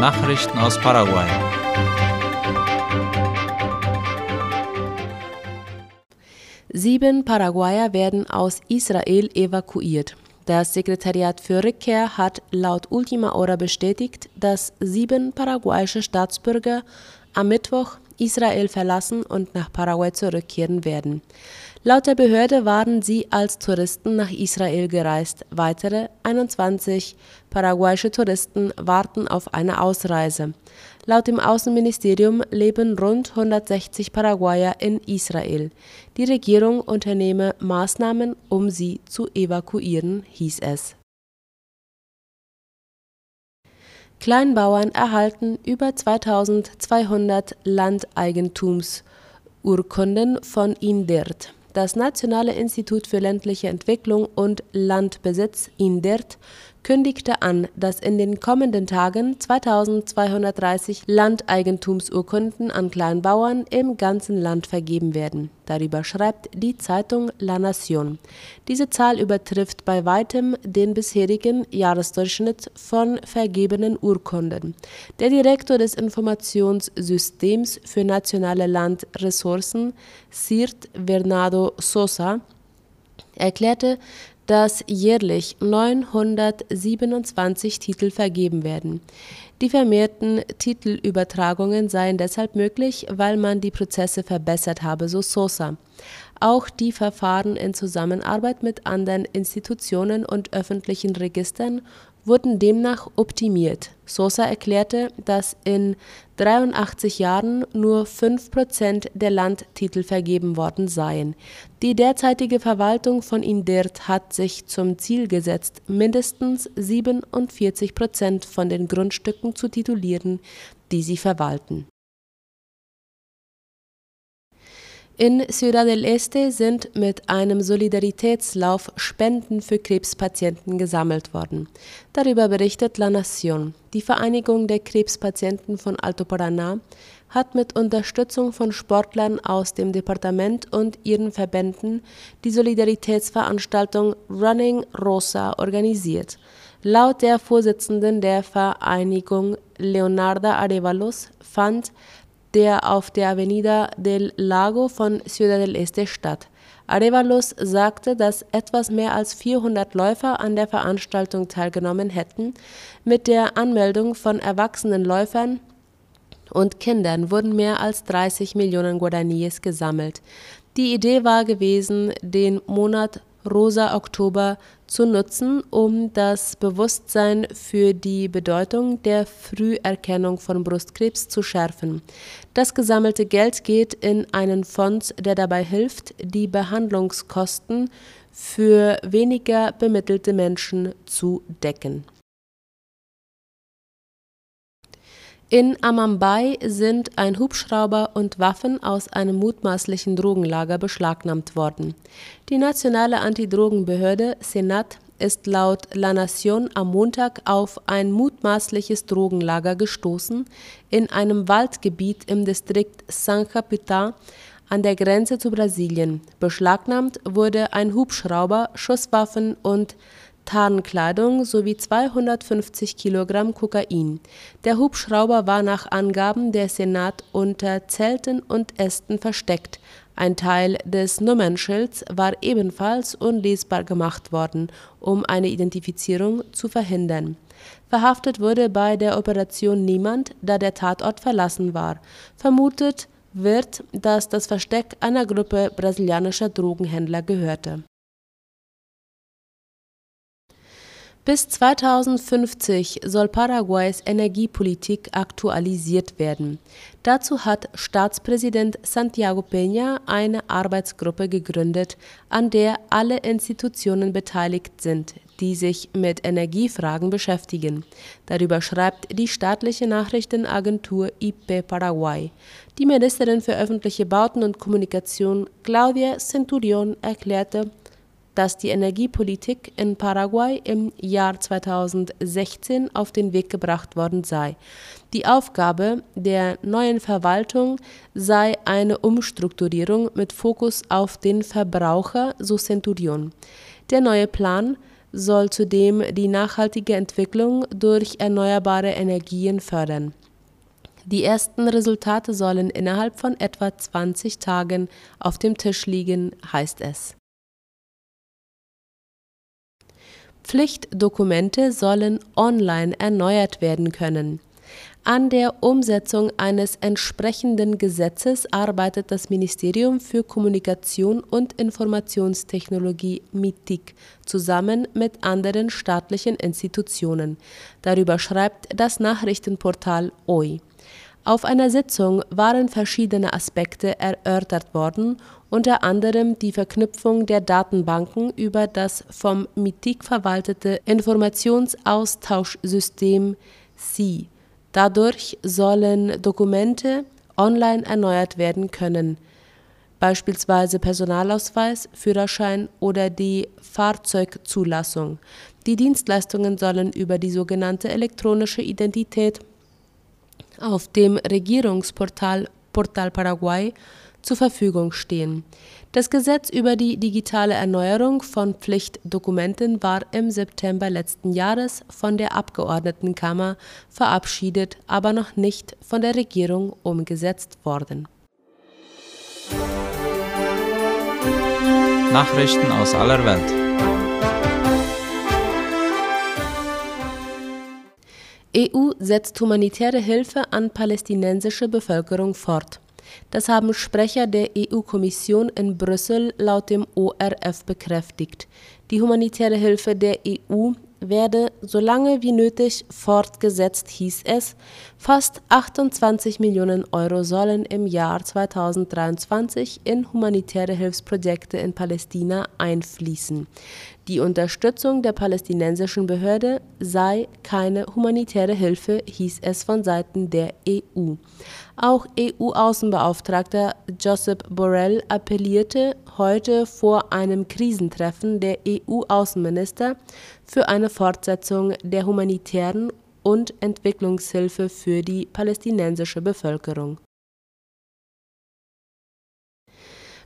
Nachrichten aus Paraguay. Sieben Paraguayer werden aus Israel evakuiert. Das Sekretariat für Rückkehr hat laut Ultima Hora bestätigt, dass sieben paraguayische Staatsbürger am Mittwoch Israel verlassen und nach Paraguay zurückkehren werden. Laut der Behörde waren sie als Touristen nach Israel gereist. Weitere 21 paraguayische Touristen warten auf eine Ausreise. Laut dem Außenministerium leben rund 160 Paraguayer in Israel. Die Regierung unternehme Maßnahmen, um sie zu evakuieren, hieß es. Kleinbauern erhalten über 2200 Landeigentumsurkunden von INDIRT. Das Nationale Institut für ländliche Entwicklung und Landbesitz INDIRT kündigte an, dass in den kommenden Tagen 2230 Landeigentumsurkunden an Kleinbauern im ganzen Land vergeben werden. Darüber schreibt die Zeitung La Nación. Diese Zahl übertrifft bei weitem den bisherigen Jahresdurchschnitt von vergebenen Urkunden. Der Direktor des Informationssystems für nationale Landressourcen, Sirt Bernardo Sosa, erklärte, dass jährlich 927 Titel vergeben werden. Die vermehrten Titelübertragungen seien deshalb möglich, weil man die Prozesse verbessert habe, so Sosa. Auch die Verfahren in Zusammenarbeit mit anderen Institutionen und öffentlichen Registern wurden demnach optimiert. Sosa erklärte, dass in 83 Jahren nur 5 Prozent der Landtitel vergeben worden seien. Die derzeitige Verwaltung von Indirt hat sich zum Ziel gesetzt, mindestens 47 Prozent von den Grundstücken zu titulieren, die sie verwalten In Ciudad del Este sind mit einem Solidaritätslauf Spenden für Krebspatienten gesammelt worden. Darüber berichtet La Nación. Die Vereinigung der Krebspatienten von Alto Paraná hat mit Unterstützung von Sportlern aus dem Departement und ihren Verbänden die Solidaritätsveranstaltung Running Rosa organisiert. Laut der Vorsitzenden der Vereinigung Leonarda Arevalos fand der auf der Avenida del Lago von Ciudad del Este statt. Arevalos sagte, dass etwas mehr als 400 Läufer an der Veranstaltung teilgenommen hätten. Mit der Anmeldung von erwachsenen Läufern und Kindern wurden mehr als 30 Millionen Guaraníes gesammelt. Die Idee war gewesen, den Monat Rosa Oktober zu nutzen, um das Bewusstsein für die Bedeutung der Früherkennung von Brustkrebs zu schärfen. Das gesammelte Geld geht in einen Fonds, der dabei hilft, die Behandlungskosten für weniger bemittelte Menschen zu decken In Amambay sind ein Hubschrauber und Waffen aus einem mutmaßlichen Drogenlager beschlagnahmt worden. Die nationale Antidrogenbehörde Senat ist laut La Nation am Montag auf ein mutmaßliches Drogenlager gestoßen in einem Waldgebiet im Distrikt San Capitan an der Grenze zu Brasilien. Beschlagnahmt wurde ein Hubschrauber, Schusswaffen und Tarnkleidung sowie 250 Kilogramm Kokain. Der Hubschrauber war nach Angaben der Senat unter Zelten und Ästen versteckt. Ein Teil des Nummernschilds war ebenfalls unlesbar gemacht worden, um eine Identifizierung zu verhindern. Verhaftet wurde bei der Operation niemand, da der Tatort verlassen war. Vermutet wird, dass das Versteck einer Gruppe brasilianischer Drogenhändler gehörte Bis 2050 soll Paraguays Energiepolitik aktualisiert werden. Dazu hat Staatspräsident Santiago Peña eine Arbeitsgruppe gegründet, an der alle Institutionen beteiligt sind, die sich mit Energiefragen beschäftigen. Darüber schreibt die staatliche Nachrichtenagentur IP Paraguay. Die Ministerin für öffentliche Bauten und Kommunikation Claudia Centurion erklärte, dass die Energiepolitik in Paraguay im Jahr 2016 auf den Weg gebracht worden sei. Die Aufgabe der neuen Verwaltung sei eine Umstrukturierung mit Fokus auf den Verbraucher, so Centurion. Der neue Plan soll zudem die nachhaltige Entwicklung durch erneuerbare Energien fördern. Die ersten Resultate sollen innerhalb von etwa 20 Tagen auf dem Tisch liegen, heißt es. Pflichtdokumente sollen online erneuert werden können. An der Umsetzung eines entsprechenden Gesetzes arbeitet das Ministerium für Kommunikation und Informationstechnologie MITIC zusammen mit anderen staatlichen Institutionen. Darüber schreibt das Nachrichtenportal OI. Auf einer Sitzung waren verschiedene Aspekte erörtert worden, unter anderem die Verknüpfung der Datenbanken über das vom MITIC verwaltete Informationsaustauschsystem SI Dadurch sollen Dokumente online erneuert werden können, beispielsweise Personalausweis, Führerschein oder die Fahrzeugzulassung. Die Dienstleistungen sollen über die sogenannte elektronische Identität auf dem Regierungsportal Portal Paraguay zur Verfügung stehen. Das Gesetz über die digitale Erneuerung von Pflichtdokumenten war im September letzten Jahres von der Abgeordnetenkammer verabschiedet, aber noch nicht von der Regierung umgesetzt worden. Nachrichten aus aller Welt. EU setzt humanitäre Hilfe an palästinensische Bevölkerung fort. Das haben Sprecher der EU-Kommission in Brüssel laut dem ORF bekräftigt. Die humanitäre Hilfe der EU werde so lange wie nötig fortgesetzt, hieß es. Fast 28 Millionen Euro sollen im Jahr 2023 in humanitäre Hilfsprojekte in Palästina einfließen. Die Unterstützung der palästinensischen Behörde sei keine humanitäre Hilfe, hieß es von Seiten der EU. Auch EU-Außenbeauftragter Josep Borrell appellierte heute vor einem Krisentreffen der EU-Außenminister für eine Fortsetzung der humanitären und Entwicklungshilfe für die palästinensische Bevölkerung.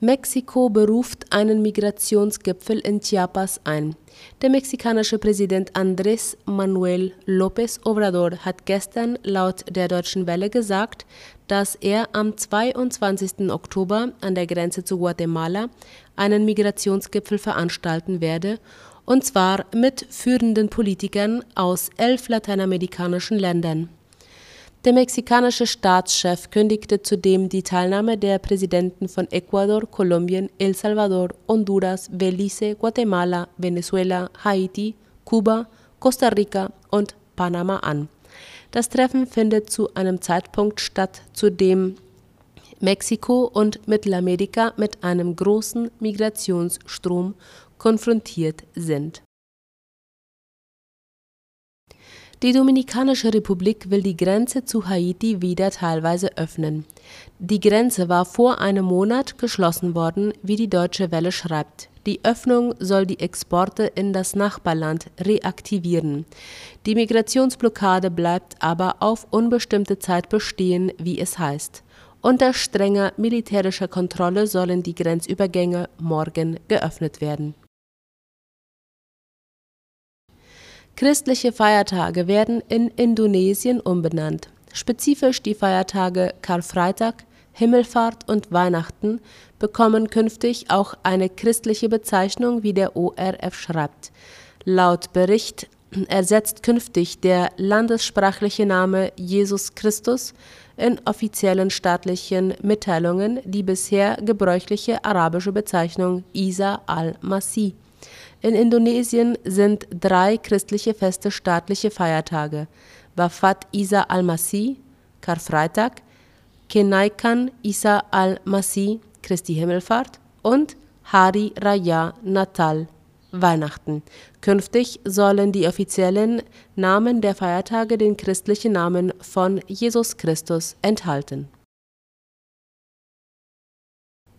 Mexiko beruft einen Migrationsgipfel in Chiapas ein. Der mexikanische Präsident Andrés Manuel López Obrador hat gestern laut der Deutschen Welle gesagt, dass er am 22. Oktober an der Grenze zu Guatemala einen Migrationsgipfel veranstalten werde, und zwar mit führenden Politikern aus elf lateinamerikanischen Ländern. Der mexikanische Staatschef kündigte zudem die Teilnahme der Präsidenten von Ecuador, Kolumbien, El Salvador, Honduras, Belize, Guatemala, Venezuela, Haiti, Kuba, Costa Rica und Panama an. Das Treffen findet zu einem Zeitpunkt statt, zu dem Mexiko und Mittelamerika mit einem großen Migrationsstrom konfrontiert sind Die Dominikanische Republik will die Grenze zu Haiti wieder teilweise öffnen. Die Grenze war vor einem Monat geschlossen worden, wie die Deutsche Welle schreibt. Die Öffnung soll die Exporte in das Nachbarland reaktivieren. Die Migrationsblockade bleibt aber auf unbestimmte Zeit bestehen, wie es heißt. Unter strenger militärischer Kontrolle sollen die Grenzübergänge morgen geöffnet werden. Christliche Feiertage werden in Indonesien umbenannt. Spezifisch die Feiertage Karfreitag, Himmelfahrt und Weihnachten bekommen künftig auch eine christliche Bezeichnung, wie der ORF schreibt. Laut Bericht ersetzt künftig der landessprachliche Name Jesus Christus in offiziellen staatlichen Mitteilungen die bisher gebräuchliche arabische Bezeichnung Isa al-Masih. In Indonesien sind drei christliche Feste staatliche Feiertage: Wafat Isa al-Masih (Karfreitag), Kenaikan Isa al-Masih (Christi Himmelfahrt) und Hari Raya Natal (Weihnachten). Künftig sollen die offiziellen Namen der Feiertage den christlichen Namen von Jesus Christus enthalten.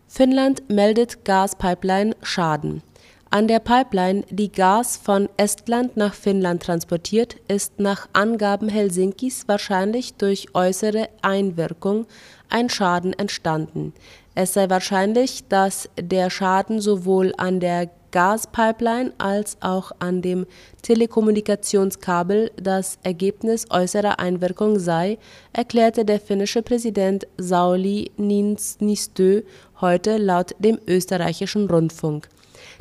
Finnland meldet Gaspipeline Schaden an der Pipeline, die Gas von Estland nach Finnland transportiert, ist nach Angaben Helsinkis wahrscheinlich durch äußere Einwirkung ein Schaden entstanden. Es sei wahrscheinlich, dass der Schaden sowohl an der Gaspipeline als auch an dem Telekommunikationskabel das Ergebnis äußerer Einwirkung sei, erklärte der finnische Präsident Sauli Niinistö heute laut dem österreichischen Rundfunk.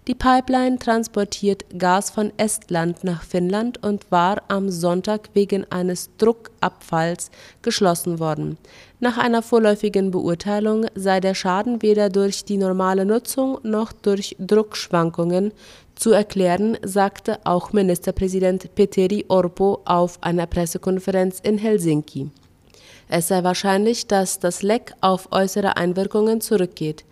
Die Pipeline transportiert Gas von Estland nach Finnland und war am Sonntag wegen eines Druckabfalls geschlossen worden. Nach einer vorläufigen Beurteilung sei der Schaden weder durch die normale Nutzung noch durch Druckschwankungen zu erklären, sagte auch Ministerpräsident Petteri Orpo auf einer Pressekonferenz in Helsinki. Es sei wahrscheinlich, dass das Leck auf äußere Einwirkungen zurückgeht.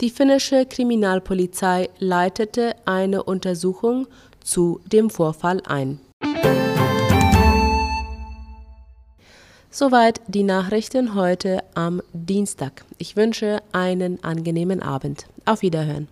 Die finnische Kriminalpolizei leitete eine Untersuchung zu dem Vorfall ein. Soweit die Nachrichten heute am Dienstag. Ich wünsche einen angenehmen Abend. Auf Wiederhören.